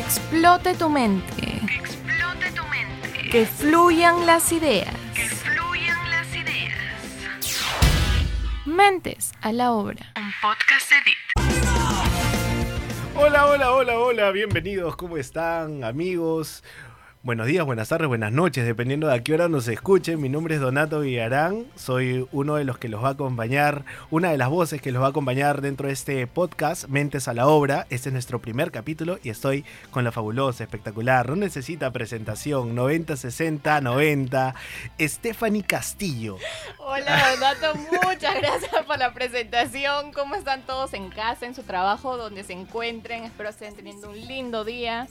explote tu mente. Que explote tu mente. Que fluyan las ideas. Que fluyan las ideas. Mentes a la obra. Un podcast de Deep. Hola, hola, hola, hola, bienvenidos, ¿cómo están amigos? Buenos días, buenas tardes, buenas noches, dependiendo de a qué hora nos escuchen. Mi nombre es Donato Villarán, soy uno de los que los va a acompañar, una de las voces que los va a acompañar dentro de este podcast, Mentes a la Obra. Este es nuestro primer capítulo y estoy con la fabulosa, espectacular, no necesita presentación, 90, 60, 90, Stephanie Castillo. Hola Donato, muchas gracias por la presentación. ¿Cómo están todos en casa, en su trabajo, donde se encuentren? Espero estén teniendo un lindo día.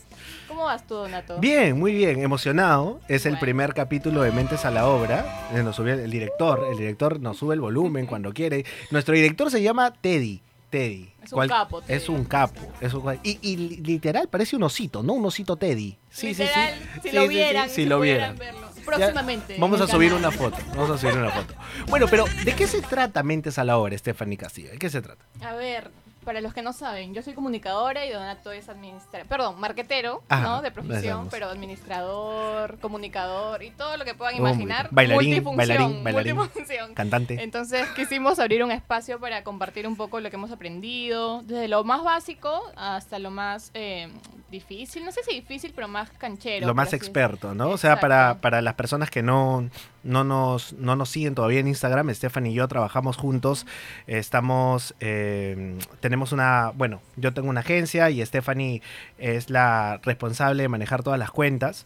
¿Cómo vas tú, Donato? Bien, muy bien, emocionado. Es el primer capítulo de Mentes a la Obra. Eh, Nos subió el director, el director nos sube el volumen cuando quiere. Nuestro director se llama Teddy. Teddy. Es un capo, Teddy. Es un capo. es un- y, y li- literal parece un osito, ¿no? Un osito Teddy. Sí, sí, Literal, sí. Si Sí, lo si si lo vieran. verlo. Ya, Próximamente. Vamos a subir canal. una foto. Vamos a subir una foto. Bueno, pero ¿de qué se trata Mentes a la Obra, Stephanie Castillo? ¿De qué se trata? A ver, para los que no saben, yo soy comunicadora y Donato es administrador, perdón, marquetero, Ajá, ¿no? De profesión, pero administrador, comunicador y todo lo que puedan Oh, imaginar. Bailarín, multifunción, bailarín, bailarín. multifunción. Cantante. Entonces quisimos abrir un espacio para compartir un poco lo que hemos aprendido, desde lo más básico hasta lo más eh, difícil, no sé si difícil, pero más canchero. lo más experto, ¿no? O sea, para, para las personas que no, no, nos, no nos siguen todavía en Instagram, Stephanie y yo trabajamos juntos. Estamos, eh, tenemos una, bueno, yo tengo una agencia y Stephanie es la responsable de manejar todas las cuentas.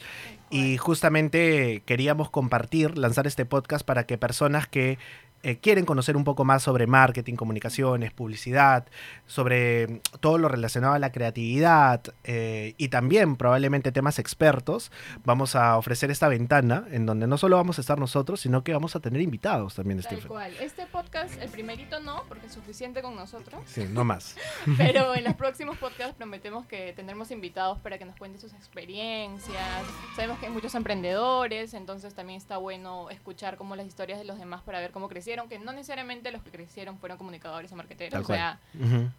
Y justamente queríamos compartir, lanzar este podcast para que personas que eh, quieren conocer un poco más sobre marketing, comunicaciones, publicidad, sobre mm, todo lo relacionado a la creatividad eh, y también probablemente temas expertos, vamos a ofrecer esta ventana en donde no solo vamos a estar nosotros, sino que vamos a tener invitados también, Tal Stephen. cual. Este podcast, el primerito no, porque es suficiente con nosotros. Sí, no más. Pero en los próximos podcasts prometemos que tendremos invitados para que nos cuenten sus experiencias. Sabemos que hay muchos emprendedores, entonces también está bueno escuchar como las historias de los demás para ver cómo crecieron, que no necesariamente los que crecieron fueron comunicadores o marqueteros. Tal o sea,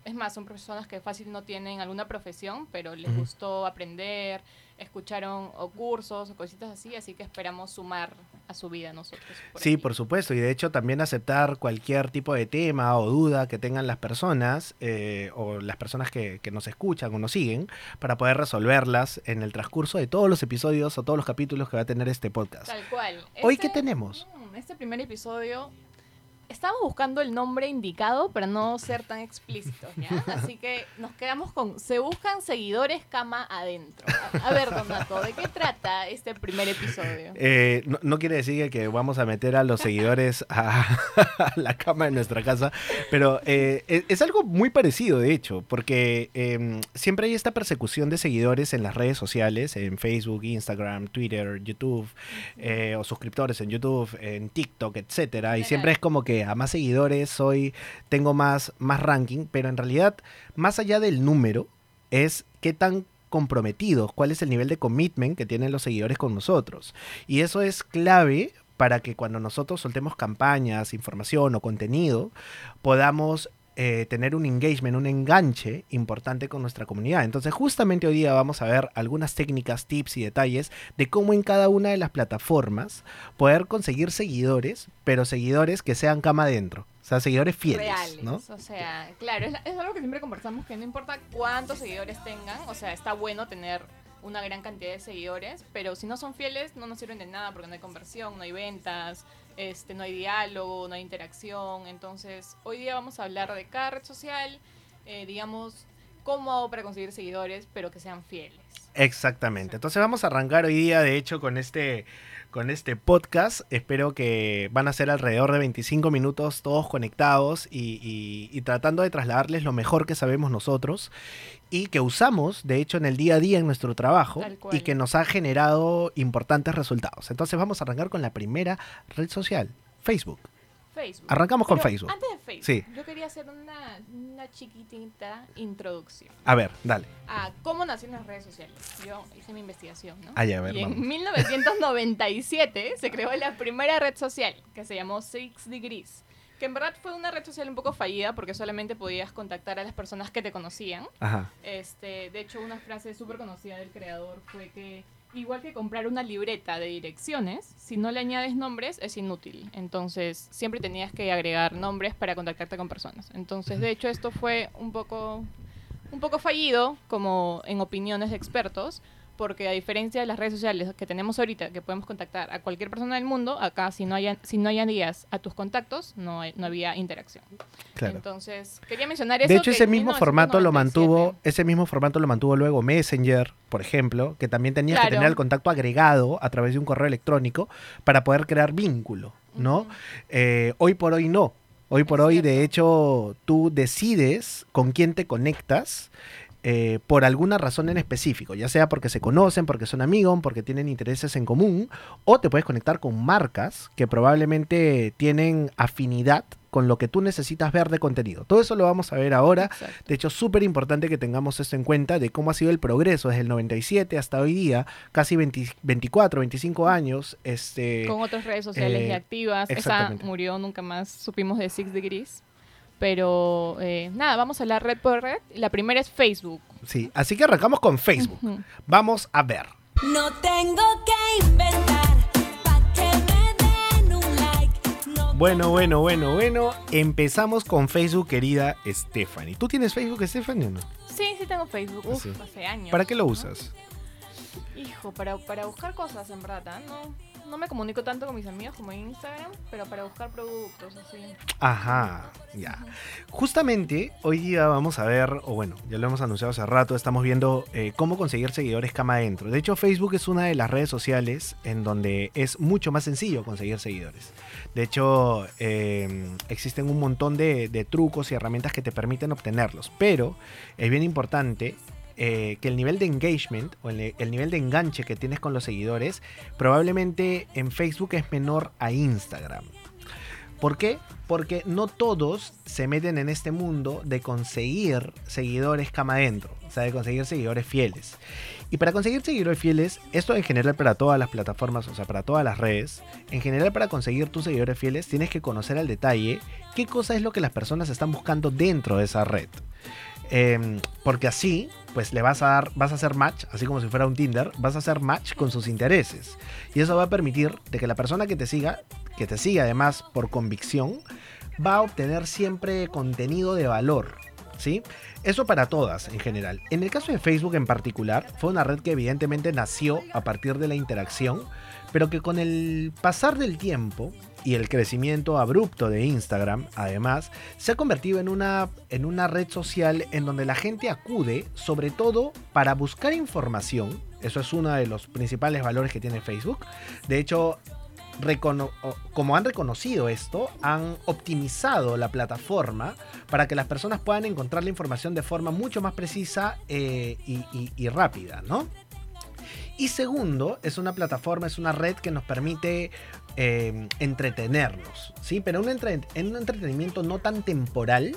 es más, son personas que fácil no tienen alguna profesión, pero les gustó aprender, escucharon o cursos o cositas así, así que esperamos sumar a su vida nosotros. Sí, aquí. por supuesto, y de hecho también aceptar cualquier tipo de tema o duda que tengan las personas eh, o las personas que, que nos escuchan o nos siguen para poder resolverlas en el transcurso de todos los episodios o todos los capítulos que va a tener este podcast. Tal cual. Hoy, Este- ¿qué tenemos? Este primer episodio estábamos buscando el nombre indicado para no ser tan explícitos, ¿ya? Así que nos quedamos con se buscan seguidores cama adentro. A, a ver, Donato, ¿de qué trata este primer episodio? Eh, no, no quiere decir que, vamos a meter a los seguidores a, a la cama de nuestra casa, pero eh, es, es algo muy parecido, de hecho, porque eh, siempre hay esta persecución de seguidores en las redes sociales, en Facebook, Instagram, Twitter, YouTube, eh, o suscriptores en YouTube, en TikTok, etcétera, y siempre es como que a más seguidores soy, tengo más, más ranking, pero en realidad, más allá del número, es qué tan comprometidos, cuál es el nivel de commitment que tienen los seguidores con nosotros. Y eso es clave para que cuando nosotros soltemos campañas, información o contenido, podamos eh, tener un engagement, un enganche importante con nuestra comunidad. Entonces, justamente hoy día vamos a ver algunas técnicas, tips y detalles de cómo en cada una de las plataformas poder conseguir seguidores, pero seguidores que sean cama adentro. O sea, seguidores fieles, Reales. ¿no? O sea, claro, es, es algo que siempre conversamos, que no importa cuántos seguidores tengan, o sea, está bueno tener una gran cantidad de seguidores, pero si no son fieles no nos sirven de nada porque no hay conversión, no hay ventas, este, no hay diálogo, no hay interacción. Entonces, hoy día vamos a hablar de cada red social, eh, digamos, cómo hago para conseguir seguidores, pero que sean fieles. Exactamente. Entonces vamos a arrancar hoy día, de hecho, con este, con este podcast. Espero que van a ser alrededor de 25 minutos todos conectados y, y- y tratando de trasladarles lo mejor que sabemos nosotros y que usamos, de hecho, en el día a día en nuestro trabajo y que nos ha generado importantes resultados. Entonces vamos a arrancar con la primera red social, Facebook. Facebook. Arrancamos con Facebook. Antes de Facebook, Sí. yo quería hacer una, una chiquitita introducción. A ver, dale. a cómo nacieron las redes sociales. Yo hice mi investigación, ¿no? Ah, ya, a ver, y en vamos. 1997 se creó la primera red social que se llamó Six Degrees, Que en verdad fue una red social un poco fallida porque solamente podías contactar a las personas que te conocían. Ajá. Este, de hecho, una frase súper conocida del creador fue que igual que comprar una libreta de direcciones, si no le añades nombres es inútil. Entonces, siempre tenías que agregar nombres para contactarte con personas. Entonces, de hecho, esto fue un poco un poco fallido como en opiniones de expertos, porque a diferencia de las redes sociales que tenemos ahorita, que podemos contactar a cualquier persona del mundo, acá si no hay, si no añadías a tus contactos, no, hay- no había interacción. Claro. Entonces, quería mencionar eso. De hecho, que ese mismo formato lo 1997 mantuvo, ese mismo formato lo mantuvo luego Messenger, por ejemplo, que también tenías que tener el contacto agregado a través de un correo electrónico para poder crear vínculo, ¿no? Eh, hoy por hoy no. Hoy por Es hoy, de hecho, tú decides con quién te conectas eh, por alguna razón en específico, ya sea porque se conocen, porque son amigos, porque tienen intereses en común, o te puedes conectar con marcas que probablemente tienen afinidad con lo que tú necesitas ver de contenido. Todo eso lo vamos a ver ahora. Exacto. De hecho, súper importante que tengamos esto en cuenta de cómo ha sido el progreso desde el 97 hasta hoy día, casi 20 24, 25 años. Este, con otras redes sociales eh, ya activas. Esa murió, nunca más supimos de Six Degrees. Pero eh, nada, vamos a la red por red. La primera es Facebook. sí, así que arrancamos con Facebook. Vamos a ver. No tengo que inventar pa' que me den un like. No Bueno, bueno, bueno, bueno. Empezamos con Facebook, querida Stephanie. ¿Tú tienes Facebook, Stephanie, o no? Sí, sí tengo Facebook. Uf, Sí. hace años. ¿Para qué lo ¿no? usas? Hijo, para, para buscar cosas en verdad. ¿ah? No, no me comunico tanto con mis amigos como en Instagram, pero para buscar productos así. Ajá, ya. Justamente hoy día vamos a ver, o bueno, ya lo hemos anunciado hace rato, estamos viendo eh, cómo conseguir seguidores cama adentro. De hecho, Facebook es una de las redes sociales en donde es mucho más sencillo conseguir seguidores. De hecho, eh, existen un montón de trucos y herramientas que te permiten obtenerlos, pero es bien importante eh, que el nivel de engagement o el, el nivel de enganche que tienes con los seguidores probablemente en Facebook es menor a Instagram. ¿Por qué? Porque no todos se meten en este mundo de conseguir seguidores cama adentro, o sea, de conseguir seguidores fieles. Y para conseguir seguidores fieles, esto en general para todas las plataformas, o sea, para todas las redes, en general para conseguir tus seguidores fieles tienes que conocer al detalle qué cosa es lo que las personas están buscando dentro de esa red. Em, porque así, pues le vas a dar, vas a hacer match, así como si fuera un Tinder, vas a hacer match con sus intereses. Y eso va a permitir de que la persona que te siga, que te siga además por convicción, va a obtener siempre contenido de valor. ¿Sí? Eso para todas en general. En el caso de Facebook en particular, fue una red que evidentemente nació a partir de la interacción, pero que con el pasar del tiempo y el crecimiento abrupto de Instagram, además, se ha convertido en una, en una red social en donde la gente acude sobre todo para buscar información. Eso es uno de los principales valores que tiene Facebook. De hecho, como han reconocido esto, han optimizado la plataforma para que las personas puedan encontrar la información de forma mucho más precisa eh, y, rápida, ¿no? Y segundo, es una plataforma, es una red que nos permite eh, entretenernos, ¿sí? Pero un, en un entretenimiento no tan temporal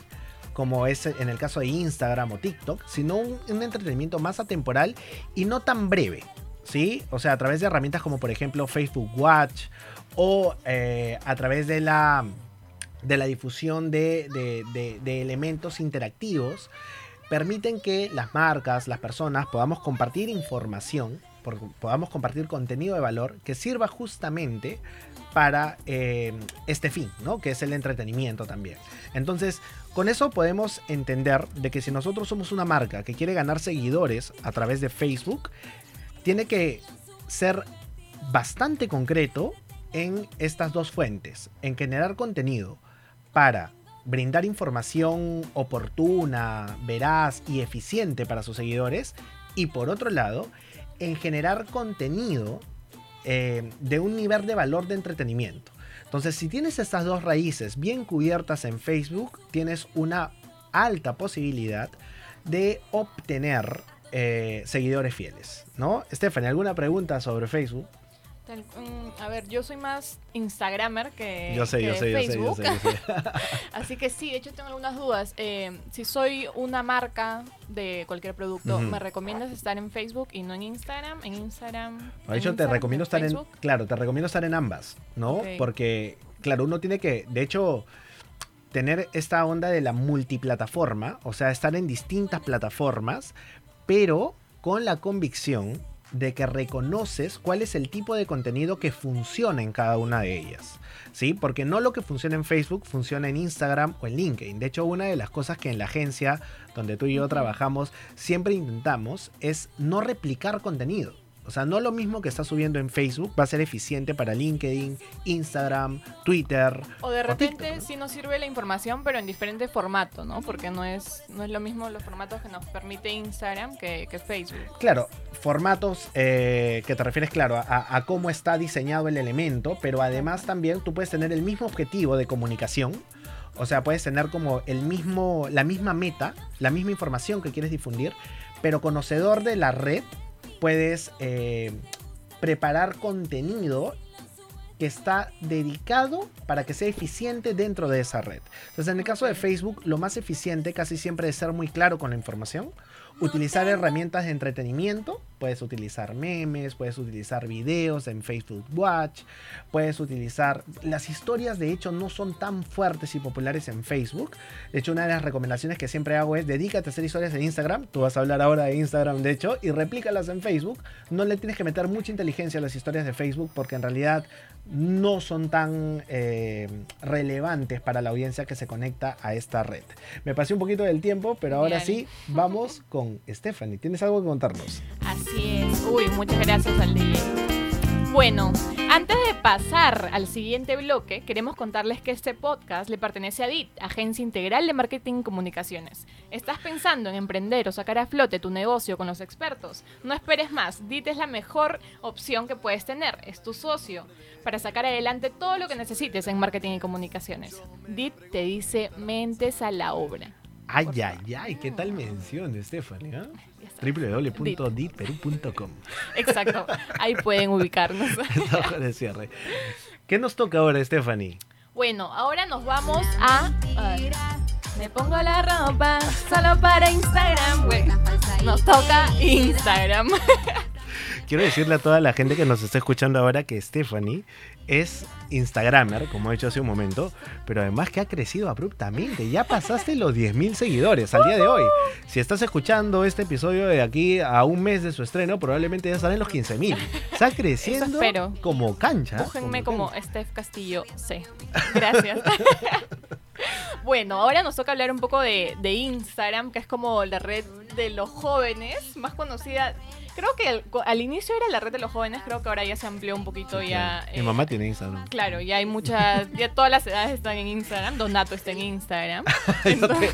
como es en el caso de Instagram o TikTok, sino un entretenimiento más atemporal y no tan breve, ¿sí? O sea, a través de herramientas como por ejemplo Facebook Watch o eh, a través de la, de la difusión de, de- elementos interactivos, permiten que las marcas, las personas podamos compartir información, podamos compartir contenido de valor que sirva justamente para eh, este fin, ¿no? Que es el entretenimiento también. Entonces, con eso podemos entender de que si nosotros somos una marca que quiere ganar seguidores a través de Facebook, tiene que ser bastante concreto en estas dos fuentes, en generar contenido para brindar información oportuna, veraz y eficiente para sus seguidores y por otro lado, en generar contenido eh, de un nivel de valor de entretenimiento. Entonces, si tienes estas dos raíces bien cubiertas en Facebook, tienes una alta posibilidad de obtener eh, seguidores fieles, ¿no? Stephanie, ¿alguna pregunta sobre Facebook? Mm, a ver, yo soy más Instagramer que, Yo sé, que yo sé, yo sé, yo Facebook. sé, yo sé. Así que sí, de hecho tengo algunas dudas. Eh, si soy una marca de cualquier producto. ¿me recomiendas estar en Facebook y no en Instagram? En Instagram. De hecho, te Instagram, recomiendo estar en, Facebook? claro, te recomiendo estar en ambas, ¿no? Porque, claro, uno tiene que, de hecho, tener esta onda de la multiplataforma, o sea, estar en distintas plataformas, pero con la convicción de que reconoces cuál es el tipo de contenido que funciona en cada una de ellas. ¿Sí? Porque no lo que funciona en Facebook funciona en Instagram o en LinkedIn. De hecho, una de las cosas que en la agencia donde tú y yo trabajamos siempre intentamos es no replicar contenido. O sea, no lo mismo que está subiendo en Facebook va a ser eficiente para LinkedIn, Instagram, Twitter. O de repente TikTok, ¿no? sí nos sirve la información, pero en diferente formato, ¿no? Porque no es, no es lo mismo los formatos que nos permite Instagram que, que Facebook. Claro, formatos eh, que te refieres, claro, a, a cómo está diseñado el elemento, pero además también tú puedes tener el mismo objetivo de comunicación. O sea, puedes tener como el mismo, la misma meta, la misma información que quieres difundir, pero conocedor de la red, puedes eh, preparar contenido que está dedicado para que sea eficiente dentro de esa red. Entonces, en el caso de Facebook, lo más eficiente casi siempre es ser muy claro con la información, utilizar herramientas de entretenimiento, puedes utilizar memes, puedes utilizar videos en Facebook Watch, puedes utilizar... Las historias de hecho no son tan fuertes y populares en Facebook. De hecho, una de las recomendaciones que siempre hago es dedícate a hacer historias en Instagram. Tú vas a hablar ahora de Instagram, de hecho, y replícalas en Facebook. No le tienes que meter mucha inteligencia a las historias de Facebook porque en realidad no son tan eh, relevantes para la audiencia que se conecta a esta red. Me pasé un poquito del tiempo, pero ahora Bien. sí, vamos con Stephanie. ¿Tienes algo que contarnos? Así es. Uy, muchas gracias al DJ. Bueno, antes de pasar al siguiente bloque, queremos contarles que este podcast le pertenece a DIT, Agencia Integral de Marketing y Comunicaciones. ¿Estás pensando en emprender o sacar a flote tu negocio con los expertos? No esperes más, DIT es la mejor opción que puedes tener, es tu socio, para sacar adelante todo lo que necesites en marketing y comunicaciones. DIT te dice mentes a la obra. Ay, ay, ay, ¿qué tal mención, Stephanie? ah? Www.ditperú.com Exacto, ahí pueden ubicarnos. De cierre. ¿Qué nos toca ahora, Stephanie? Bueno, ahora nos vamos a. me pongo la ropa solo para Instagram. Bueno, nos toca Instagram. Quiero decirle a toda la gente que nos está escuchando ahora que Stephanie es Instagramer, como he dicho hace un momento, pero además que ha crecido abruptamente. Ya pasaste los 10.000 seguidores al día de hoy. Si estás escuchando este episodio de aquí a un mes de su estreno, probablemente ya salen los 15.000. Está creciendo como cancha. Búsquenme como. Steph Castillo C. Gracias. bueno, ahora nos toca hablar un poco de, de Instagram, que es como la red de los jóvenes, más conocida. Creo que al, al inicio era la red de los jóvenes, creo que ahora ya se amplió un poquito Sí, ya. claro. Mi eh, mamá tiene Instagram. Claro, ya hay muchas, ya todas las edades están en Instagram, Donato está en Instagram. Entonces,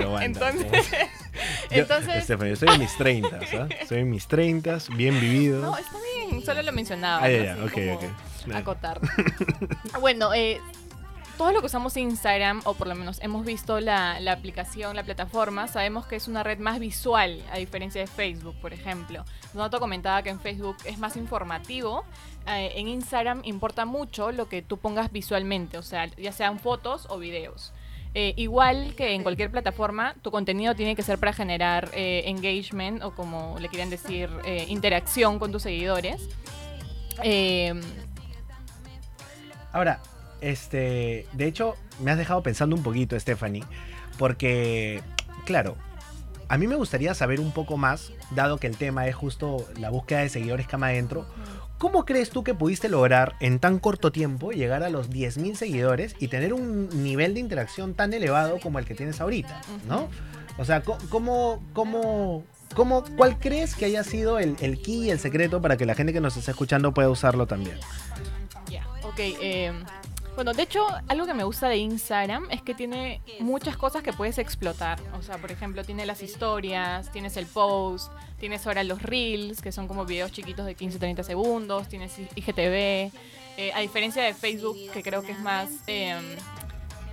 Yo, entonces Stephanie, yo soy en mis 30, ¿ah? Soy en mis 30, bien vividos. no, está bien, solo lo mencionaba. Ah, ya, ya, Así ok, como ok. Acotar. bueno, eh, todo lo que usamos Instagram, o por lo menos hemos visto la, aplicación, la plataforma, sabemos que es una red más visual, a diferencia de Facebook, por ejemplo. Donato comentaba que en Facebook es más informativo. eh, en Instagram importa mucho lo que tú pongas visualmente, o sea, ya sean fotos o videos. Eh, igual que en cualquier plataforma, tu contenido tiene que ser para generar eh, engagement o como le quieran decir, interacción con tus seguidores. Ahora, este, de hecho, me has dejado pensando un poquito, Stephanie, porque, claro, a mí me gustaría saber un poco más, dado que el tema es justo la búsqueda de seguidores cama adentro. ¿Cómo crees tú que pudiste lograr en tan corto tiempo llegar a los 10.000 seguidores y tener un nivel de interacción tan elevado como el que tienes ahorita? ¿No? O sea, ¿cómo, cómo, cómo, ¿cuál crees que haya sido el, el key y el secreto para que la gente que nos está escuchando pueda usarlo también? Ya, ok. eh, bueno, de hecho, algo que me gusta de Instagram es que tiene muchas cosas que puedes explotar. O sea, por ejemplo, tiene las historias, tienes el post, tienes ahora los reels, que son como videos chiquitos de 15-30 segundos, tienes IGTV. eh, a diferencia de Facebook, que creo que es más eh,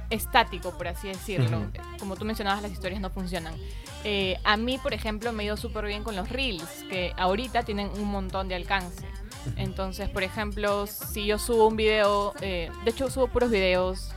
estático, por así decirlo. Como tú mencionabas, las historias no funcionan. Eh, a mí, por ejemplo, me ha ido súper bien con los reels, que ahorita tienen un montón de alcance. Entonces, por ejemplo, si yo subo un video, eh, de hecho subo puros videos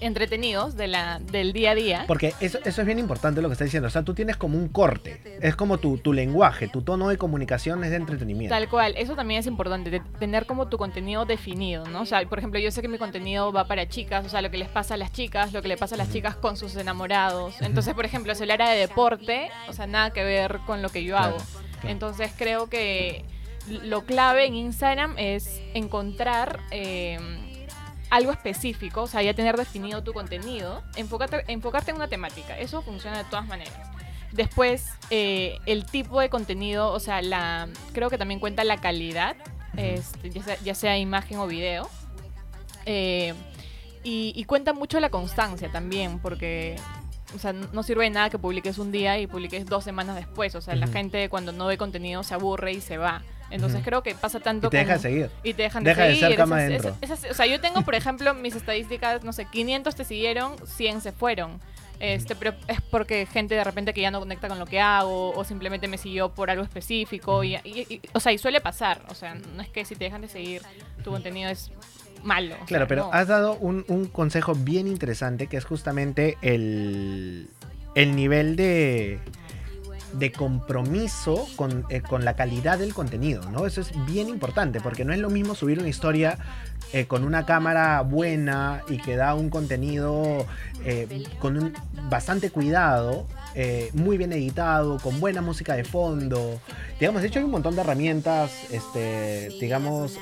entretenidos de la, del día a día. Porque eso, eso es bien importante lo que está diciendo. O sea, tú tienes como un corte. Es como tu, tu lenguaje, tu tono de comunicación es de entretenimiento. Tal cual, eso también es importante, de tener como tu contenido definido, ¿no? O sea, por ejemplo, yo sé que mi contenido va para chicas, o sea, lo que les pasa a las chicas, lo que le pasa a las chicas con sus enamorados. Entonces, por ejemplo, si hablara de deporte, o sea, nada que ver con lo que yo Claro, hago. claro. Entonces, creo que lo clave en Instagram es encontrar eh, algo específico, o sea, ya tener definido tu contenido, enfocarte, enfocarte en una temática, eso funciona de todas maneras. Después, eh, el tipo de contenido, o sea, la, creo que también cuenta la calidad, este, ya, sea, ya sea imagen o video. Eh, y, y cuenta mucho la constancia también, porque o sea, no sirve de nada que publiques un día y publiques dos semanas después. O sea, la gente cuando no ve contenido se aburre y se va. Entonces creo que pasa tanto Y te deja de con- seguir. y te dejan Deja de de seguir. ser cama esas- adentro. esas- esas- o sea, yo tengo, por ejemplo, mis estadísticas, no sé, 500 te siguieron, 100 se fueron. Este, pero es porque gente de repente que ya no conecta con lo que hago o simplemente me siguió por algo específico. Y, y- y- o sea, y suele pasar. O sea, no es que si te dejan de seguir, tu contenido es malo. Claro, sea, pero no. has dado un, un consejo bien interesante que es justamente el, el nivel de, de compromiso con, eh, con la calidad del contenido, ¿no? Eso es bien importante porque no es lo mismo subir una historia eh, con una cámara buena y que da un contenido eh, con un bastante cuidado, muy bien editado, con buena música de fondo. Digamos, de hecho hay un montón de herramientas, este, digamos,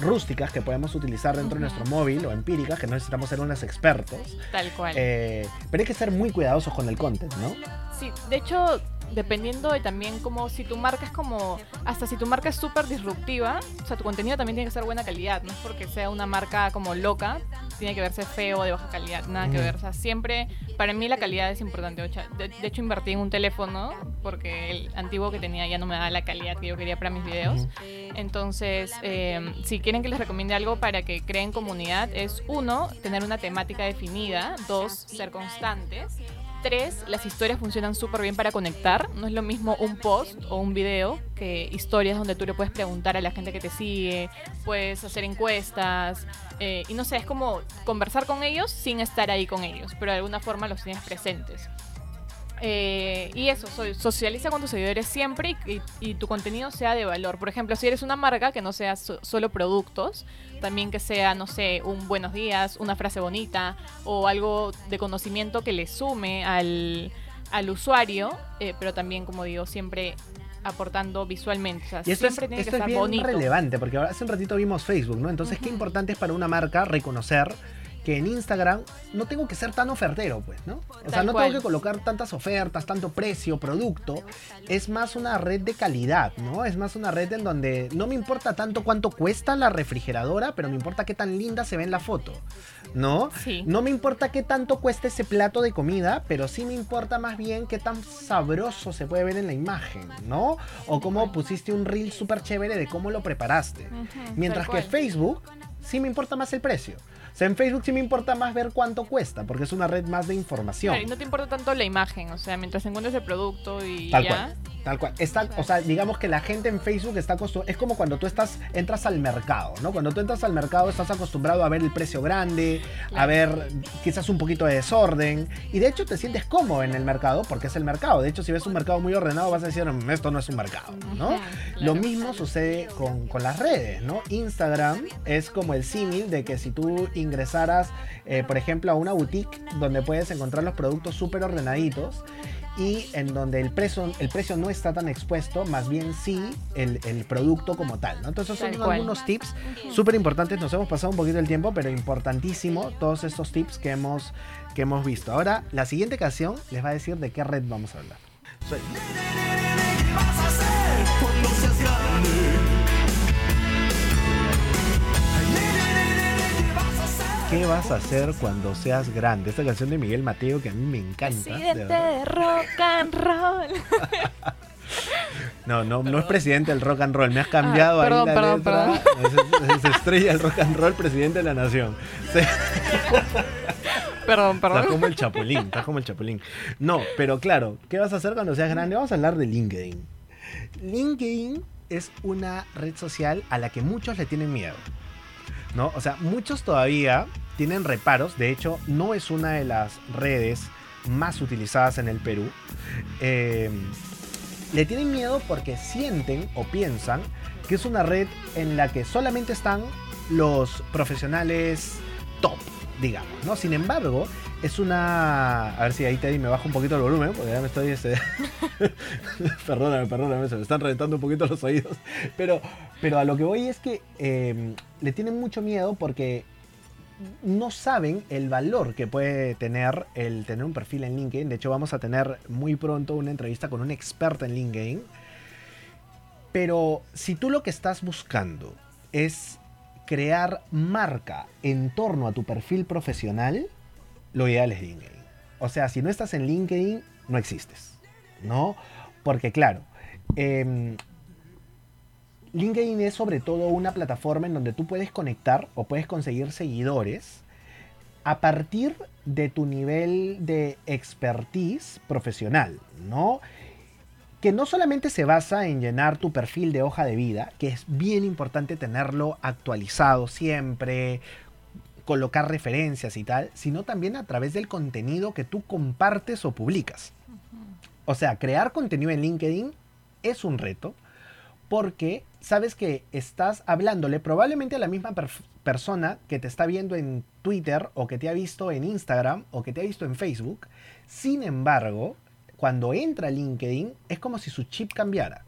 rústicas que podemos utilizar dentro de nuestro móvil o empíricas, que no necesitamos ser unos expertos. Tal cual. Pero hay que ser muy cuidadosos con el content, ¿no? Sí, de hecho, dependiendo de también como si tu marca es como, hasta si tu marca es súper disruptiva, o sea, tu contenido también tiene que ser buena calidad, no es porque sea una marca como loca, tiene que verse feo de baja calidad, nada que ver, o sea, siempre, para mí la calidad es importante, o sea, de, de hecho invertí en un teléfono porque el antiguo que tenía ya no me daba la calidad que yo quería para mis videos, entonces, eh, si quieren que les recomiende algo para que creen comunidad, es uno, tener una temática definida, dos, ser constantes, tres, las historias funcionan súper bien para conectar. No es lo mismo un post o un video que historias donde tú le puedes preguntar a la gente que te sigue, puedes hacer encuestas, eh, y no sé, es como conversar con ellos sin estar ahí con ellos, pero de alguna forma los tienes presentes. Eh, y eso, so- socializa con tus seguidores siempre y, y- y tu contenido sea de valor. Por ejemplo, si eres una marca que no sea so- solo productos, también que sea, no sé, un buenos días, una frase bonita o algo de conocimiento que le sume al, al usuario, eh, pero también, como digo, siempre aportando visualmente. O sea, Y esto es, siempre tiene esto que es estar bien bonito. relevante, porque hace un ratito vimos Facebook, ¿no? Entonces, qué importante es para una marca reconocer que en Instagram no tengo que ser tan ofertero, pues, ¿no? O sea, no cual. tengo que colocar tantas ofertas, tanto precio, producto. Es más una red de calidad, ¿no? Es más una red en donde no me importa tanto cuánto cuesta la refrigeradora, pero me importa qué tan linda se ve en la foto, ¿no? Sí. No me importa qué tanto cuesta ese plato de comida, pero sí me importa más bien qué tan sabroso se puede ver en la imagen, ¿no? O cómo pusiste un reel súper chévere de cómo lo preparaste. Mientras tal que cual. Facebook sí me importa más el precio. O sea, en Facebook sí me importa más ver cuánto cuesta, porque es una red más de información. Claro, y no te importa tanto la imagen, o sea, mientras encuentres el producto y Tal ya. cual. Tal cual. Está, o sea, digamos que la gente en Facebook está acostumbrada. Es como cuando tú estás, entras al mercado, ¿no? Cuando tú entras al mercado estás acostumbrado a ver el precio grande, a ver quizás un poquito de desorden. Y de hecho te sientes cómodo en el mercado porque es el mercado. De hecho, si ves un mercado muy ordenado, vas a decir, "Mm, esto no es un mercado, ¿no? Lo mismo sucede con, con las redes, ¿no? Instagram es como el símil de que si tú ingresaras, eh, por ejemplo, a una boutique donde puedes encontrar los productos súper ordenaditos y en donde el precio, el precio no está tan expuesto, más bien sí el, el producto como tal, ¿no? Entonces son Tal cual. algunos tips súper importantes, nos hemos pasado un poquito el tiempo, pero importantísimo todos estos tips que hemos, que hemos visto. Ahora, la siguiente canción les va a decir de qué red vamos a hablar. Soy- vas a hacer cuando seas grande? ¿Qué vas a hacer cuando seas grande? Esta canción de Miguel Mateo que a mí me encanta. de Presidente de rock and roll. No, no, no es presidente del rock and roll. Me has cambiado Ah, ahí perdón, la perdón, letra. Es, es estrella del rock and roll, presidente de la nación. Sí. perdón, Está perdón. como el chapulín, está como el chapulín. No, pero claro, ¿qué vas a hacer cuando seas grande? Vamos a hablar de LinkedIn. LinkedIn es una red social a la que muchos le tienen miedo. O sea, muchos todavía tienen reparos. De hecho, no es una de las redes más utilizadas en el Perú. Eh, le tienen miedo porque sienten o piensan que es una red en la que solamente están los profesionales top, digamos, ¿no? Sin embargo, es una... A ver si ahí Teddy me baja un poquito el volumen, porque ya me estoy... Este... perdóname, perdóname, se me están reventando un poquito los oídos. Pero, pero a lo que voy es que eh, le tienen mucho miedo porque no saben el valor que puede tener el tener un perfil en LinkedIn. De hecho, vamos a tener muy pronto una entrevista con un experto en LinkedIn. Pero si tú lo que estás buscando es crear marca en torno a tu perfil profesional, lo ideal es LinkedIn. O sea, si no estás en LinkedIn, no existes. ¿No? Porque claro, em, LinkedIn es sobre todo una plataforma en donde tú puedes conectar o puedes conseguir seguidores a partir de tu nivel de expertise profesional, ¿no? Que no solamente se basa en llenar tu perfil de hoja de vida, que es bien importante tenerlo actualizado siempre, colocar referencias y tal, sino también a través del contenido que tú compartes o publicas. O sea, crear contenido en LinkedIn es un reto porque sabes que estás hablándole probablemente a la misma per- persona que te está viendo en Twitter o que te ha visto en Instagram o que te ha visto en Facebook. Sin embargo, cuando entra LinkedIn es como si su chip cambiara.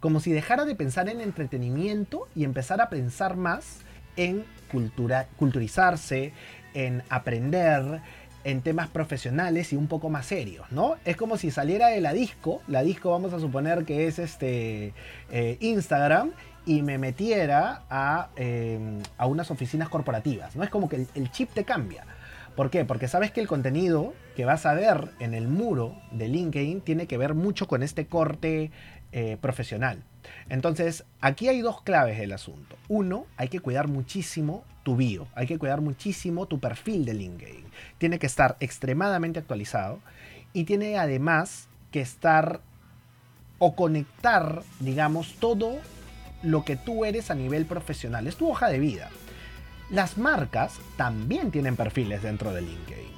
Como si dejara de pensar en entretenimiento y empezara a pensar más en cultura, culturizarse, en aprender, en temas profesionales y un poco más serios, ¿no? Es como si saliera de la disco, la disco vamos a suponer que es este eh, Instagram, y me metiera a, eh, a unas oficinas corporativas, ¿no? Es como que el, el chip te cambia. ¿Por qué? Porque sabes que el contenido que vas a ver en el muro de LinkedIn tiene que ver mucho con este corte eh, profesional. Entonces, aquí hay dos claves del asunto. Uno, hay que cuidar muchísimo tu bio, hay que cuidar muchísimo tu perfil de LinkedIn. Tiene que estar extremadamente actualizado y tiene además que estar o conectar, digamos, todo lo que tú eres a nivel profesional. Es tu hoja de vida. Las marcas también tienen perfiles dentro de LinkedIn.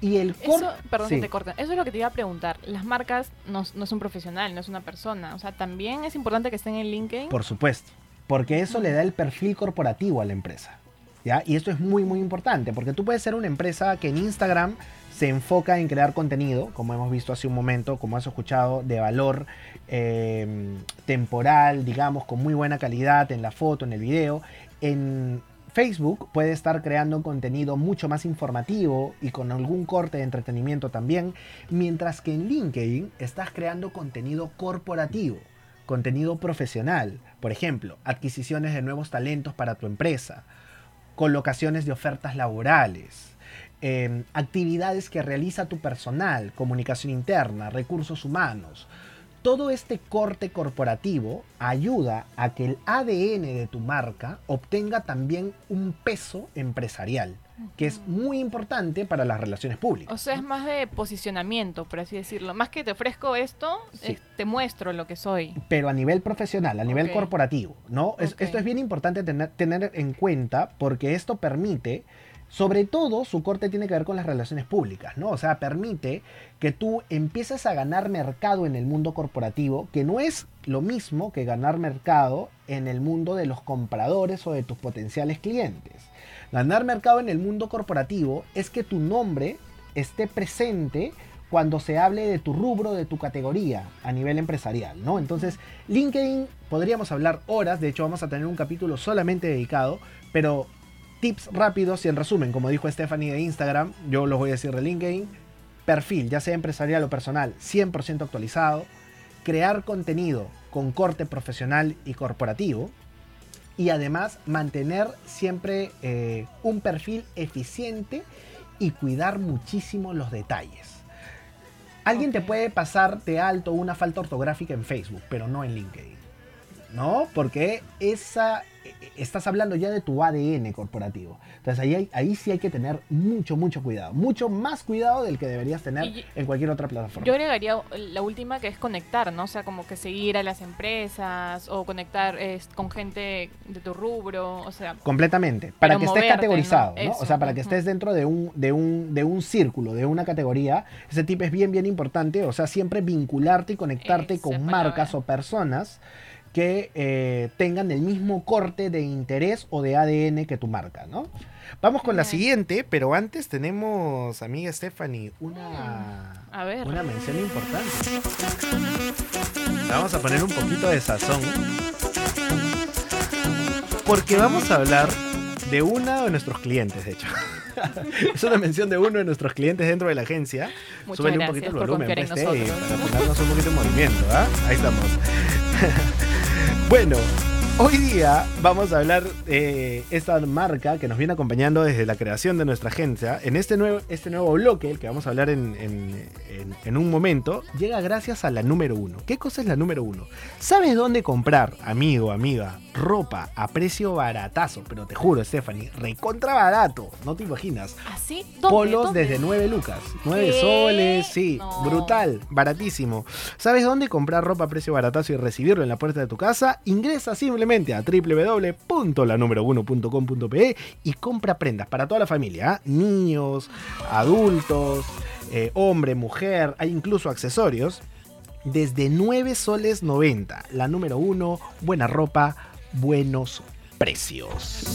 Y el Eso, perdón Sí. que te corte. Eso es lo que te iba a preguntar. Las marcas no, no es un profesional, no es una persona. O sea, también es importante que estén en LinkedIn. Por supuesto, porque eso le da el perfil corporativo a la empresa. ¿Ya? Y esto es muy, muy importante, porque tú puedes ser una empresa que en Instagram se enfoca en crear contenido, como hemos visto hace un momento, como has escuchado, de valor eh, temporal, digamos, con muy buena calidad en la foto, en el video. En Facebook puede estar creando contenido mucho más informativo y con algún corte de entretenimiento también, mientras que en LinkedIn estás creando contenido corporativo contenido profesional, por ejemplo, adquisiciones de nuevos talentos para tu empresa, colocaciones de ofertas laborales, eh, actividades que realiza tu personal, comunicación interna, recursos humanos. Todo este corte corporativo ayuda a que el ADN de tu marca obtenga también un peso empresarial, que es muy importante para las relaciones públicas. O sea, es más de posicionamiento, por así decirlo. Más que te ofrezco esto, Sí. es- te muestro lo que soy. pero a nivel profesional, a nivel corporativo, ¿no? Es-. Esto es bien importante tener, tener en cuenta porque esto permite, sobre todo su corte tiene que ver con las relaciones públicas, ¿no? O sea, permite que tú empieces a ganar mercado en el mundo corporativo, que no es lo mismo que ganar mercado en el mundo de los compradores o de tus potenciales clientes. Ganar mercado en el mundo corporativo es que tu nombre esté presente cuando se hable de tu rubro, de tu categoría a nivel empresarial, ¿no? Entonces, LinkedIn podríamos hablar horas, de hecho vamos a tener un capítulo solamente dedicado, pero tips rápidos y en resumen, como dijo Stephanie de Instagram, yo los voy a decir de LinkedIn, perfil, ya sea empresarial o personal, 100% actualizado, crear contenido con corte profesional y corporativo, y además mantener siempre eh, un perfil eficiente y cuidar muchísimo los detalles. Alguien te puede pasar de alto una falta ortográfica en Facebook, pero no en LinkedIn. ¿no? Porque esa estás hablando ya de tu ADN corporativo. Entonces ahí, hay- ahí sí hay que tener mucho, mucho cuidado. Mucho más cuidado del que deberías tener Y- en cualquier otra plataforma. Yo agregaría la última que es conectar, ¿no? O sea, como que seguir a las empresas o conectar eh, con gente de tu rubro, o sea, Completamente. Para que estés moverte, categorizado, ¿no? ¿no? O sea, para que estés dentro de un, de, un, de un círculo, de una categoría, ese tip es bien, bien importante. O sea, siempre vincularte y conectarte Esa con palabra. marcas o personas que eh, tengan el mismo corte de interés o de ADN que tu marca, ¿no? Vamos con la siguiente, pero antes tenemos, amiga Stephanie, una, a ver. una mención importante. Vamos a poner un poquito de sazón. Porque vamos a hablar de uno de nuestros clientes, de hecho. es una mención de uno de nuestros clientes dentro de la agencia. Muchas Súbele un poquito el volumen, nosotros. para ponernos un poquito en movimiento, ¿ah? Ahí estamos. bueno, hoy día vamos a hablar de esta marca que nos viene acompañando desde la creación de nuestra agencia. En este nuevo, este nuevo bloque, el que vamos a hablar en, en- en- en un momento, llega gracias a la número uno. ¿Qué cosa es la número uno? ¿Sabes dónde comprar, amigo, amiga, ropa a precio baratazo? Pero te juro, Stephanie, recontra barato. No te imaginas. ¿Así? ¿Dónde? Polos ¿Dónde? desde 9 lucas. 9 ¿Qué? soles, sí. No. Brutal, baratísimo. ¿Sabes dónde comprar ropa a precio baratazo y recibirlo en la puerta de tu casa? Ingresa simplemente a www.lanumero1.com.pe y compra prendas para toda la familia. ¿ah? Niños, adultos, eh, hombre, mujer, hay incluso accesorios. Desde 9 soles 90. La número uno, buena ropa, buenos precios.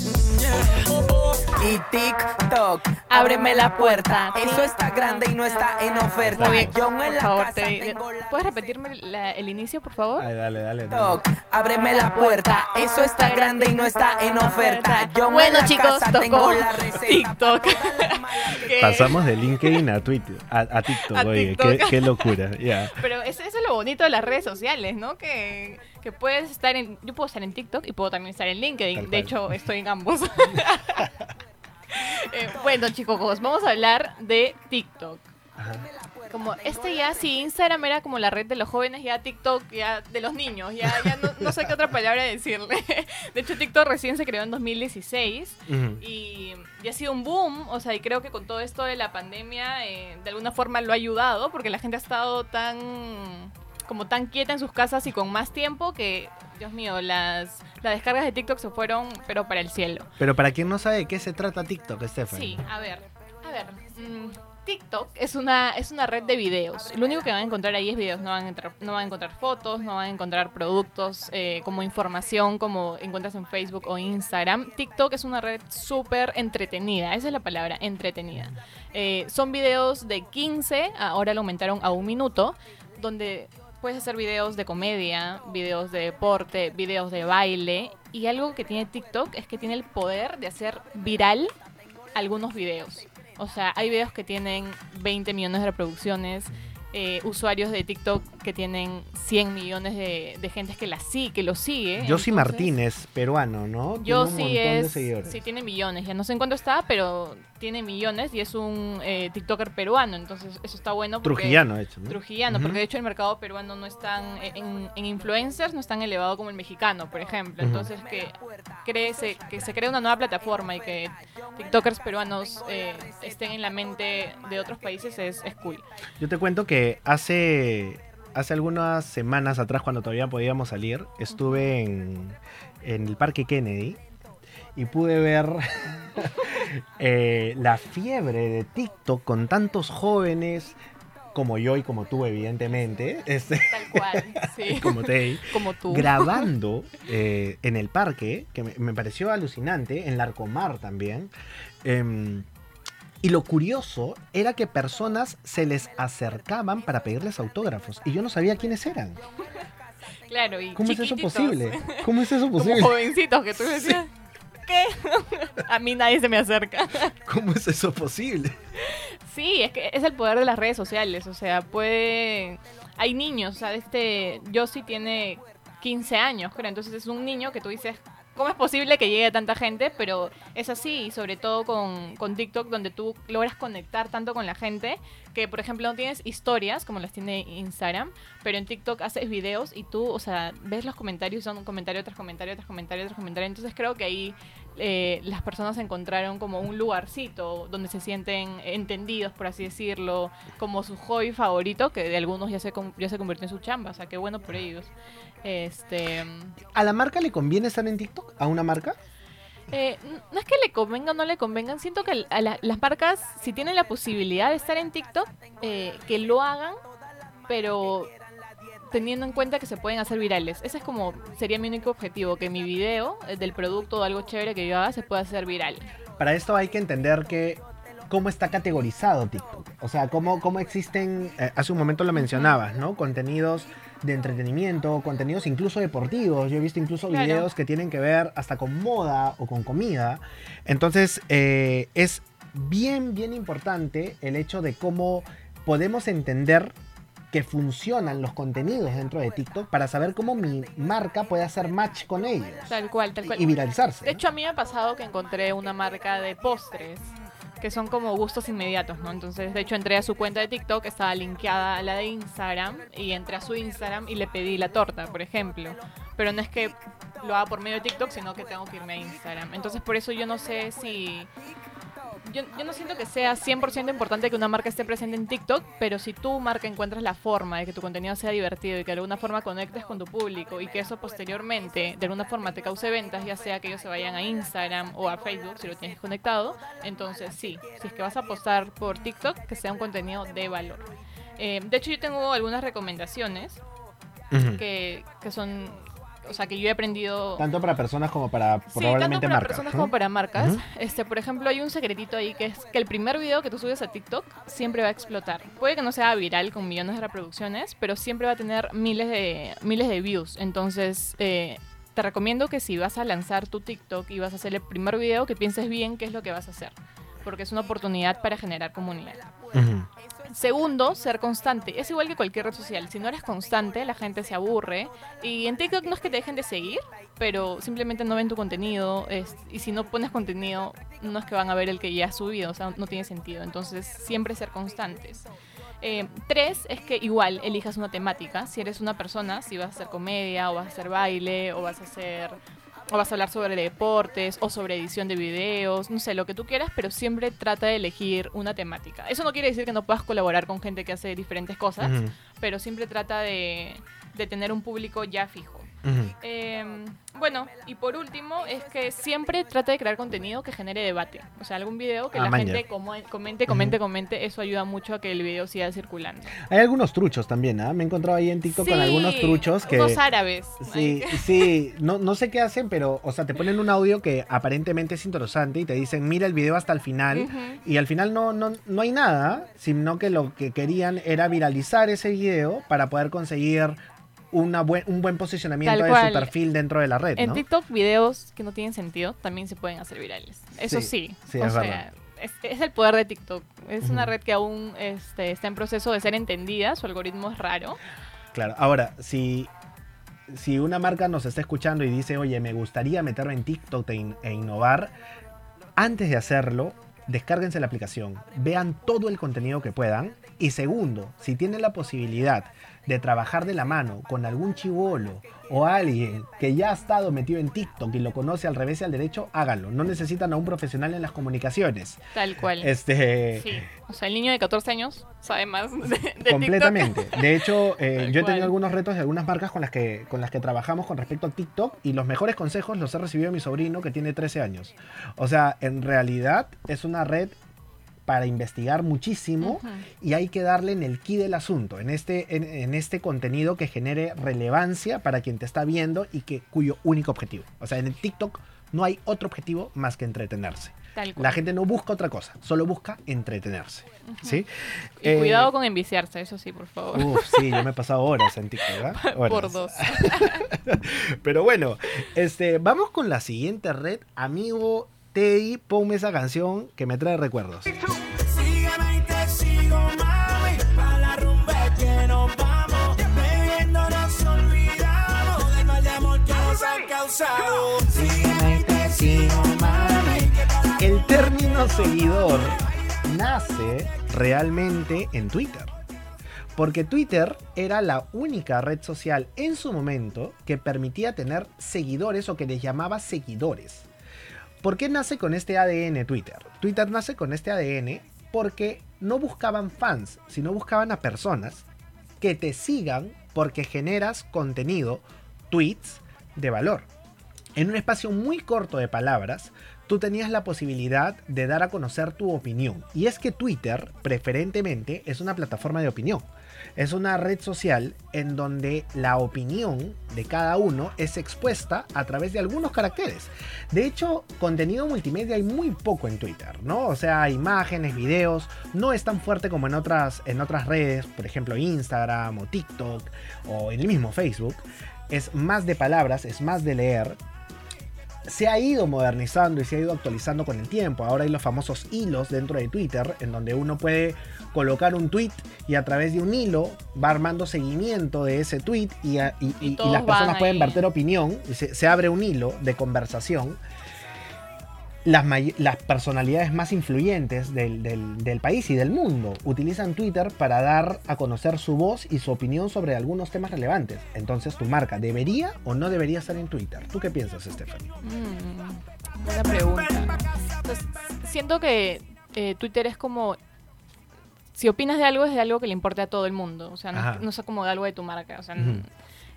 Y TikTok, ábreme la puerta. Eso está grande y no está en oferta. Muy bien, Yo en por la favor, casa te- tengo la ¿puedes repetirme la- el inicio, por favor? Ay, dale, dale. dale. TikTok, ábreme la puerta. Eso está grande y no está en oferta. Yo en Bueno, la chicos, casa tocó tengo la receta. TikTok. ¿Qué? Pasamos de LinkedIn a Twitter, a, a TikTok, A oye, TikTok. Qué, qué locura, ya. Pero eso, eso es lo bonito de las redes sociales, ¿no? Que, que puedes estar en... Yo puedo estar en TikTok y puedo también estar en LinkedIn. De hecho, estoy en ambos. Eh, bueno, chicos, vamos a hablar de TikTok. Como este ya, si Instagram era como la red de los jóvenes, ya TikTok ya de los niños, ya, ya no, no sé qué otra palabra decirle. De hecho, TikTok recién se creó en 2016 Ujú. y, y ha sido un boom, o sea, y creo que con todo esto de la pandemia, eh, de alguna forma lo ha ayudado, porque la gente ha estado tan como tan quieta en sus casas y con más tiempo que, Dios mío, las, las descargas de TikTok se fueron, pero para el cielo. Pero para quien no sabe de qué se trata TikTok, Stephanie. Sí, a ver, a ver. mm, TikTok es una, es una red de videos. Lo único que van a encontrar ahí es videos. No van a, entrar- no van a encontrar fotos, no van a encontrar productos eh, como información como encuentras en Facebook o Instagram. TikTok es una red súper entretenida. Esa es la palabra, entretenida. Eh, son videos de 15, ahora lo aumentaron a un minuto, donde puedes hacer videos de comedia, videos de deporte, videos de baile. Y algo que tiene TikTok es que tiene el poder de hacer viral algunos videos. O sea, hay videos que tienen 20 millones de reproducciones, eh, usuarios de TikTok que tienen 100 millones de, de gente que la sí, que lo sigue. Yossi Martínez, peruano, ¿no? Yo sí es, seguidores. sí tiene millones, ya no sé en cuánto está, pero tiene millones y es un eh, TikToker peruano, entonces eso está bueno. Porque, Trujillano, de hecho, ¿no? Trujillano, porque de hecho el mercado peruano no es tan, en, en influencers no es tan elevado como el mexicano, por ejemplo. Entonces que, crece, que se cree una nueva plataforma y que TikTokers peruanos eh, estén en la mente de otros países es, es cool. Yo te cuento que hace, hace algunas semanas atrás, cuando todavía podíamos salir, estuve en, en el Parque Kennedy y pude ver eh, la fiebre de TikTok con tantos jóvenes como yo y como tú, evidentemente, este, Tal cual, sí. como Tei, Como tú. grabando eh, en el parque, que me, me pareció alucinante, en Larcomar también. em, y lo curioso era que personas se les acercaban para pedirles autógrafos y yo no sabía quiénes eran. Claro, y ¿Cómo es eso posible? ¿Cómo es eso Como posible? jovencitos que tú decías. ¿Qué? A mí nadie se me acerca. ¿Cómo es eso posible? Sí, es que es el poder de las redes sociales. O sea, puede. Hay niños, o sea, este. Yossi tiene 15 años, creo. Entonces es un niño que tú dices. Cómo es posible que llegue tanta gente, pero es así, y sobre todo con, con TikTok, donde tú logras conectar tanto con la gente, que por ejemplo no tienes historias como las tiene Instagram, pero en TikTok haces videos y tú, o sea, ves los comentarios, son un comentario tras comentario, tras comentario, tras comentario, entonces creo que ahí eh, las personas encontraron como un lugarcito donde se sienten entendidos, por así decirlo, como su hobby favorito, que de algunos ya se, ya se convirtió en su chamba, o sea, qué bueno por ellos. Este, ¿A la marca le conviene estar en TikTok? ¿A una marca? eh, no es que le convenga o no le convengan, siento que a la- las marcas, si tienen la posibilidad de estar en TikTok, eh, que lo hagan, pero teniendo en cuenta que se pueden hacer virales. Ese es como, sería mi único objetivo, que mi video eh, del producto o algo chévere que yo haga se pueda hacer viral. Para esto hay que entender que cómo está categorizado TikTok. O sea, cómo, cómo existen, eh, hace un momento lo mencionabas, ¿no? Contenidos de entretenimiento, contenidos incluso deportivos. Yo he visto incluso Claro. videos que tienen que ver hasta con moda o con comida. Entonces, eh, es bien, bien importante el hecho de cómo podemos entender que funcionan los contenidos dentro de TikTok para saber cómo mi marca puede hacer match con ellos Tal cual, tal cual. y viralizarse. De hecho, a mí me ha pasado que encontré una marca de postres que son como gustos inmediatos, ¿no? Entonces, de hecho, entré a su cuenta de TikTok, estaba linkeada a la de Instagram y entré a su Instagram y le pedí la torta, por ejemplo. Pero no es que lo haga por medio de TikTok, sino que tengo que irme a Instagram. Entonces, por eso yo no sé si... Yo, yo no siento que sea 100% importante que una marca esté presente en TikTok, pero si tu marca encuentras la forma de que tu contenido sea divertido y que de alguna forma conectes con tu público y que eso posteriormente de alguna forma te cause ventas, ya sea que ellos se vayan a Instagram o a Facebook si lo tienes conectado, entonces sí, si es que vas a apostar por TikTok, que sea un contenido de valor. Eh, de hecho, yo tengo algunas recomendaciones que, que son, o sea, que yo he aprendido... Tanto para personas como para Sí, tanto probablemente para marcas. personas ¿no? como para marcas. Este, por ejemplo, hay un secretito ahí que es que el primer video que tú subes a TikTok siempre va a explotar. Puede que no sea viral con millones de reproducciones, pero siempre va a tener miles de miles de views. Entonces, eh, te recomiendo que si vas a lanzar tu TikTok y vas a hacer el primer video, que pienses bien qué es lo que vas a hacer, porque es una oportunidad para generar comunidad. Segundo, ser constante. Es igual que cualquier red social. Si no eres constante, la gente se aburre. Y en TikTok no es que te dejen de seguir, pero simplemente no ven tu contenido. es- y si no pones contenido, no es que van a ver el que ya has subido. O sea, no tiene sentido. Entonces, siempre ser constantes. Eh, tres es que igual elijas una temática. Si eres una persona, si vas a hacer comedia, o vas a hacer baile, o vas a hacer o vas a hablar sobre deportes o sobre edición de videos, no sé, lo que tú quieras, pero siempre trata de elegir una temática. Eso no quiere decir que no puedas colaborar con gente que hace diferentes cosas, pero siempre trata de, de tener un público ya fijo. Ujú. Eh, bueno, y por último, es que siempre trata de crear contenido que genere debate. O sea, algún video que Ah, la maña. gente como- comente, comente, comente, eso ayuda mucho a que el video siga circulando. Hay algunos truchos también, ¿ah? Me he encontrado ahí en TikTok con Sí, algunos truchos que... Unos árabes. Sí, sí, no, no sé qué hacen, pero, o sea, te ponen un audio que aparentemente es interesante y te dicen, mira el video hasta el final, Ujú. y al final no, no, no hay nada, sino que lo que querían era viralizar ese video para poder conseguir una buen, un buen posicionamiento Tal de cual. su perfil dentro de la red, En ¿no? TikTok videos que no tienen sentido también se pueden hacer virales. Eso Sí, sí. sí, o es sea, verdad. es, es el poder de TikTok. Es una red que aún este, está en proceso de ser entendida. Su algoritmo es raro. Claro, ahora, si, si una marca nos está escuchando y dice, oye, me gustaría meterme en TikTok e, in- e innovar, antes de hacerlo, descárguense la aplicación, vean todo el contenido que puedan. Y segundo, si tienen la posibilidad de trabajar de la mano con algún chivolo o alguien que ya ha estado metido en TikTok y lo conoce al revés y al derecho, háganlo. No necesitan a un profesional en las comunicaciones. Tal cual. Este, Sí. O sea, el niño de 14 años sabe más de, de TikTok. Completamente. De hecho, eh, yo he tenido algunos retos de algunas marcas con las, que, con las que trabajamos con respecto a TikTok y los mejores consejos los he recibido de mi sobrino que tiene 13 años. O sea, en realidad es una red para investigar muchísimo y hay que darle en el key del asunto, en este, en, en este contenido que genere relevancia para quien te está viendo y que cuyo único objetivo. O sea, en el TikTok no hay otro objetivo más que entretenerse. Tal cual. La gente no busca otra cosa, solo busca entretenerse. ¿sí? Y Eh, cuidado con enviciarse, eso sí, por favor. Uf, sí, yo me he pasado horas en TikTok. Horas. por dos. Pero bueno, este, vamos con la siguiente red. Amigo Teddy, ponme esa canción que me trae recuerdos. El término seguidor nace realmente en Twitter. Porque Twitter era la única red social en su momento que permitía tener seguidores o que les llamaba seguidores. ¿Por qué nace con este ADN Twitter? Twitter nace con este ADN porque no buscaban fans, sino buscaban a personas que te sigan porque generas contenido, tweets de valor. En un espacio muy corto de palabras, tú tenías la posibilidad de dar a conocer tu opinión. Y es que Twitter, preferentemente, es una plataforma de opinión. Es una red social en donde la opinión de cada uno es expuesta a través de algunos caracteres. De hecho, contenido multimedia hay muy poco en Twitter, ¿no? O sea, imágenes, videos, no es tan fuerte como en otras, en otras redes, por ejemplo Instagram o TikTok o en el mismo Facebook. Es más de palabras, es más de leer, se ha ido modernizando y se ha ido actualizando con el tiempo. Ahora hay los famosos hilos dentro de Twitter, en donde uno puede colocar un tweet y a través de un hilo va armando seguimiento de ese tweet y, a- y- y- y las personas pueden verter opinión. y se, se abre un hilo de conversación. Las, las personalidades más influyentes del, del- del país y del mundo utilizan Twitter para dar a conocer su voz y su opinión sobre algunos temas relevantes. Entonces, tu marca, ¿debería o no debería estar en Twitter? ¿Tú qué piensas, Stephanie? Mm, buena pregunta. Pues, siento que eh, Twitter es como. Si opinas de algo, es de algo que le importe a todo el mundo. O sea, no, no es como de algo de tu marca. O sea, Ujú.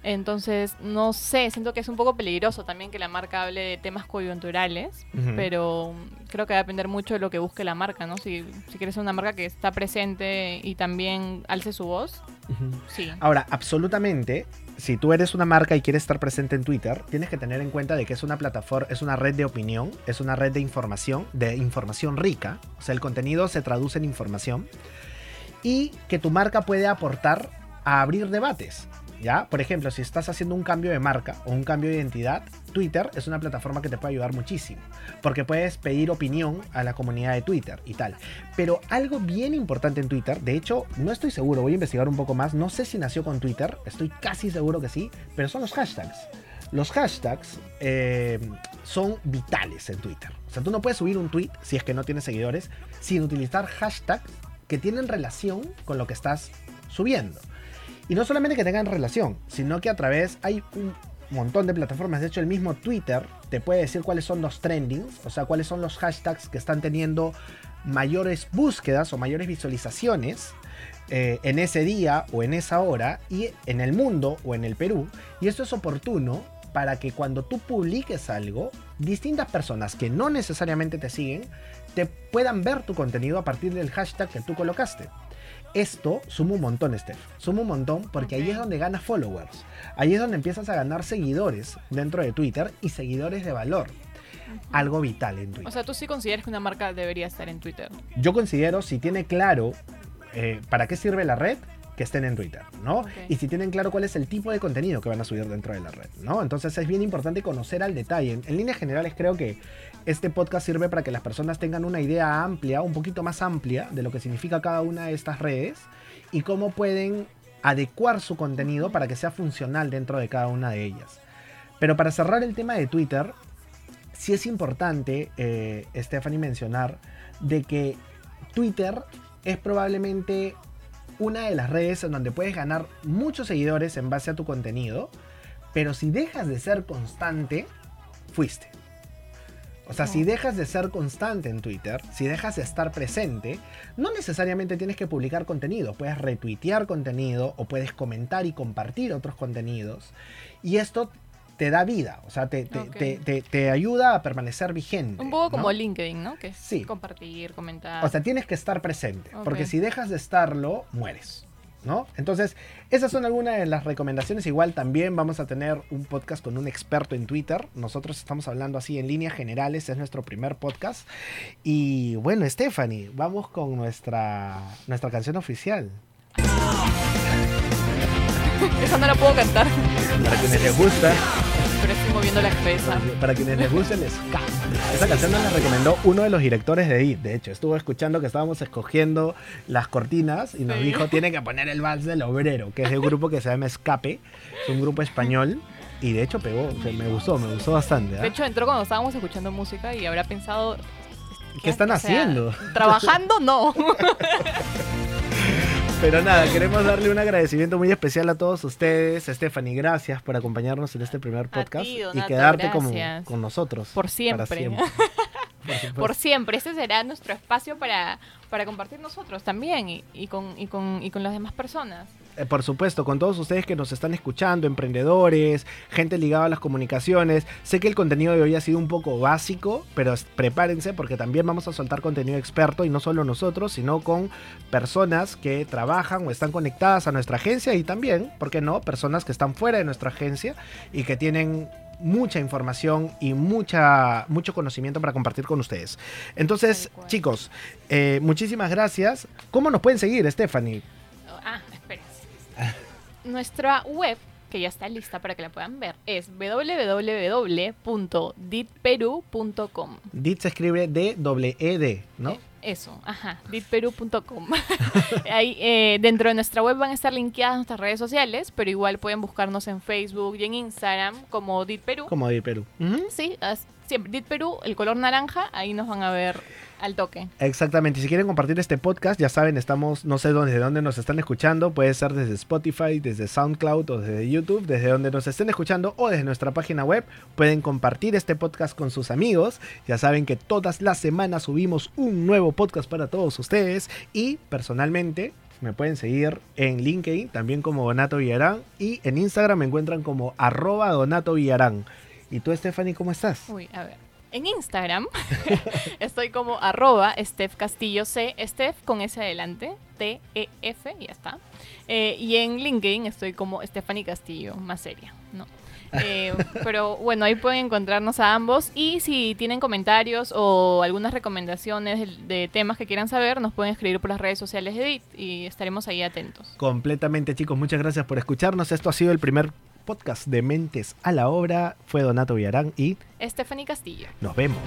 Entonces, no sé, siento que es un poco peligroso también que la marca hable de temas coyunturales. Pero creo que va a depender mucho de lo que busque la marca, ¿no? Si, si quieres ser una marca que está presente y también alce su voz, sí. Ahora, absolutamente, si tú eres una marca y quieres estar presente en Twitter, tienes que tener en cuenta de que es una plataforma, es una red de opinión, es una red de información, de información rica, o sea, el contenido se traduce en información y que tu marca puede aportar a abrir debates. ¿Ya? Por ejemplo, si estás haciendo un cambio de marca o un cambio de identidad, Twitter es una plataforma que te puede ayudar muchísimo, porque puedes pedir opinión a la comunidad de Twitter y tal. Pero algo bien importante en Twitter, de hecho, no estoy seguro, voy a investigar un poco más, no sé si nació con Twitter, estoy casi seguro que sí, pero son los hashtags. Los hashtags eh, son vitales en Twitter. O sea, tú no puedes subir un tweet, si es que no tienes seguidores, sin utilizar hashtags que tienen relación con lo que estás subiendo. Y no solamente que tengan relación, sino que a través hay un montón de plataformas. De hecho, el mismo Twitter te puede decir cuáles son los trendings, o sea, cuáles son los hashtags que están teniendo mayores búsquedas o mayores visualizaciones eh, en ese día o en esa hora y en el mundo o en el Perú. Y esto es oportuno para que cuando tú publiques algo, distintas personas que no necesariamente te siguen, te puedan ver tu contenido a partir del hashtag que tú colocaste. Esto suma un montón, Steph. Suma un montón porque ahí es donde ganas followers. Ahí es donde empiezas a ganar seguidores dentro de Twitter y seguidores de valor. Algo vital en Twitter. O sea, tú sí consideras que una marca debería estar en Twitter. Yo considero si tiene claro eh, para qué sirve la red, que estén en Twitter, ¿no? Y si tienen claro cuál es el tipo de contenido que van a subir dentro de la red, ¿no? Entonces es bien importante conocer al detalle. En, en líneas generales creo que este podcast sirve para que las personas tengan una idea amplia, un poquito más amplia de lo que significa cada una de estas redes y cómo pueden adecuar su contenido para que sea funcional dentro de cada una de ellas. Pero para cerrar el tema de Twitter, sí es importante, eh, Stephanie, mencionar de que Twitter es probablemente una de las redes en donde puedes ganar muchos seguidores en base a tu contenido, pero si dejas de ser constante, fuiste. O sea, si dejas de ser constante en Twitter, si dejas de estar presente, no necesariamente tienes que publicar contenido, puedes retuitear contenido o puedes comentar y compartir otros contenidos. Y esto te da vida, o sea, te, te- Ok. te- te- te ayuda a permanecer vigente. Un poco como. LinkedIn, ¿no? Que es Sí. compartir, comentar. O sea, tienes que estar presente, porque si dejas de estarlo, mueres. ¿No? Entonces, esas son algunas de las recomendaciones. Igual también vamos a tener un podcast con un experto en Twitter. Nosotros estamos hablando así en líneas generales, es nuestro primer podcast. Y bueno, Stephanie, vamos con nuestra, nuestra canción oficial. Esa no la puedo cantar, Para quienes les gusta, pero estoy moviendo la cabeza. para quienes les gusta el ska. Esa canción nos la recomendó uno de los directores de IT. De hecho, estuvo escuchando que estábamos escogiendo las cortinas y nos Sí. dijo, tiene que poner el vals del obrero, que es de un grupo que se llama Escape. Es un grupo español. Y de hecho pegó, o sea, me gustó, me gustó bastante. ¿ah? De hecho, entró cuando estábamos escuchando música y habrá pensado, ¿Qué están O sea, haciendo? Trabajando, no. Pero nada, queremos darle un agradecimiento muy especial a todos ustedes. Stephanie, gracias por acompañarnos en este primer podcast ti, y quedarte como, con nosotros. Por para siempre. Por siempre. Ese será nuestro espacio para, para compartir nosotros también y, y con, y, con, y con las demás personas. Eh, por supuesto, con todos ustedes que nos están escuchando, emprendedores, gente ligada a las comunicaciones. Sé que el contenido de hoy ha sido un poco básico, pero prepárense porque también vamos a soltar contenido experto y no solo nosotros, sino con personas que trabajan o están conectadas a nuestra agencia y también, ¿por qué no?, personas que están fuera de nuestra agencia y que tienen mucha información y mucha, mucho conocimiento para compartir con ustedes. Entonces, chicos, eh, muchísimas gracias. ¿Cómo nos pueden seguir, Stephanie? Nuestra web, que ya está lista para que la puedan ver, es www.ditperu.com. DIT se escribe D-E-D, ¿no? Eh, Eso, ajá, ditperu.com. Ahí, eh, dentro de nuestra web van a estar linkeadas nuestras redes sociales, pero igual pueden buscarnos en Facebook y en Instagram como ditperu. Como DIT Perú. Sí, siempre ditperu, el color naranja, ahí nos van a ver al toque. Exactamente. Y si quieren compartir este podcast, ya saben, estamos, no sé dónde, de dónde nos están escuchando. Puede ser desde Spotify, desde SoundCloud o desde YouTube, desde donde nos estén escuchando o desde nuestra página web. Pueden compartir este podcast con sus amigos. Ya saben que todas las semanas subimos un nuevo podcast para todos ustedes. Y personalmente me pueden seguir en LinkedIn, también como Donato Villarán. Y en Instagram me encuentran como arroba Donato Villarán. ¿Y tú, Stephanie, cómo estás? Uy, a ver. En Instagram estoy como arroba Steph Castillo C, Steph con S adelante, T-E-F, ya está. Eh, y en LinkedIn estoy como Stephanie Castillo, más seria, ¿no? Eh, pero bueno, ahí pueden encontrarnos a ambos y si tienen comentarios o algunas recomendaciones de, de temas que quieran saber, nos pueden escribir por las redes sociales de Edit y estaremos ahí atentos. Completamente, chicos. Muchas gracias por escucharnos. Esto ha sido el primer podcast de Mentes a la Obra. Fue Donato Villarán y Stephanie Castillo. nos vemos.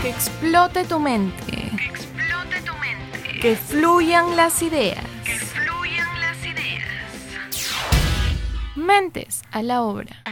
Que explote tu mente. Que explote tu mente. Que fluyan las ideas. Que fluyan las ideas. Mentes a la obra.